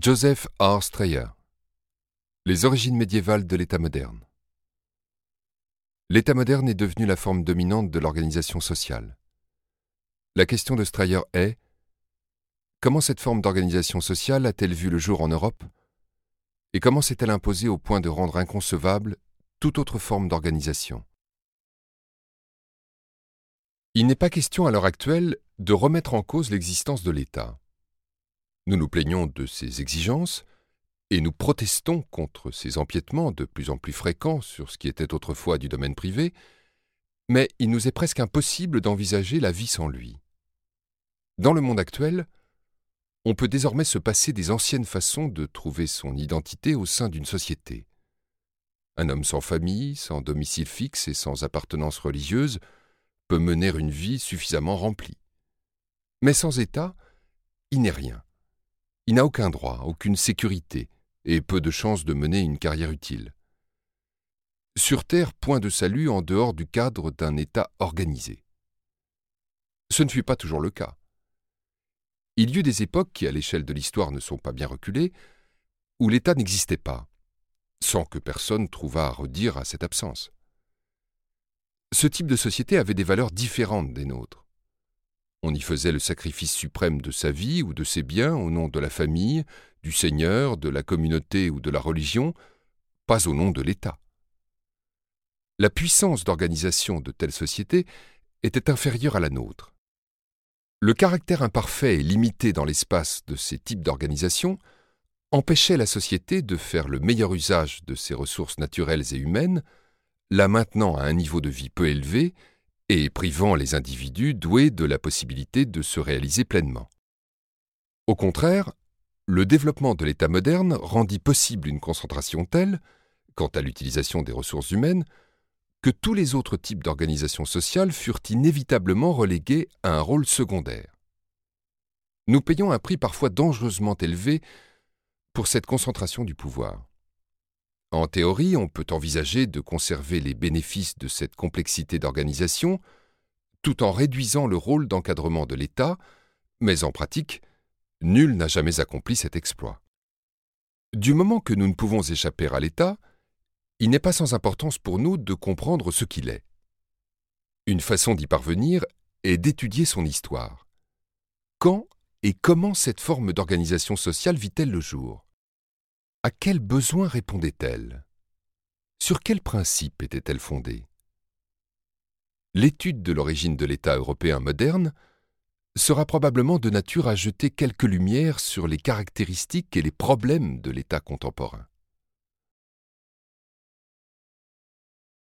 Joseph R. Strayer Les origines médiévales de l'État moderne L'État moderne est devenu la forme dominante de l'organisation sociale. La question de Strayer est Comment cette forme d'organisation sociale a-t-elle vu le jour en Europe? Et comment s'est-elle imposée au point de rendre inconcevable toute autre forme d'organisation? Il n'est pas question à l'heure actuelle de remettre en cause l'existence de l'État. Nous nous plaignons de ses exigences, et nous protestons contre ces empiétements de plus en plus fréquents sur ce qui était autrefois du domaine privé, mais il nous est presque impossible d'envisager la vie sans lui. Dans le monde actuel, on peut désormais se passer des anciennes façons de trouver son identité au sein d'une société. Un homme sans famille, sans domicile fixe et sans appartenance religieuse peut mener une vie suffisamment remplie. Mais sans État, il n'est rien. Il n'a aucun droit, aucune sécurité, et peu de chances de mener une carrière utile. Sur Terre, point de salut en dehors du cadre d'un État organisé. Ce ne fut pas toujours le cas. Il y eut des époques qui, à l'échelle de l'histoire, ne sont pas bien reculées, où l'État n'existait pas, sans que personne trouvât à redire à cette absence. Ce type de société avait des valeurs différentes des nôtres. On y faisait le sacrifice suprême de sa vie ou de ses biens au nom de la famille, du Seigneur, de la communauté ou de la religion, pas au nom de l'État. La puissance d'organisation de telles sociétés était inférieure à la nôtre. Le caractère imparfait et limité dans l'espace de ces types d'organisation empêchait la société de faire le meilleur usage de ses ressources naturelles et humaines, la maintenant à un niveau de vie peu élevé et privant les individus doués de la possibilité de se réaliser pleinement. Au contraire, le développement de l'État moderne rendit possible une concentration telle, quant à l'utilisation des ressources humaines, que tous les autres types d'organisations sociales furent inévitablement relégués à un rôle secondaire. Nous payons un prix parfois dangereusement élevé pour cette concentration du pouvoir. En théorie, on peut envisager de conserver les bénéfices de cette complexité d'organisation tout en réduisant le rôle d'encadrement de l'État, mais en pratique, nul n'a jamais accompli cet exploit. Du moment que nous ne pouvons échapper à l'État, il n'est pas sans importance pour nous de comprendre ce qu'il est. Une façon d'y parvenir est d'étudier son histoire. Quand et comment cette forme d'organisation sociale vit-elle le jour? À quels besoins répondait-elle? Sur quels principes était-elle fondée? L'étude de l'origine de l'État européen moderne sera probablement de nature à jeter quelques lumières sur les caractéristiques et les problèmes de l'État contemporain.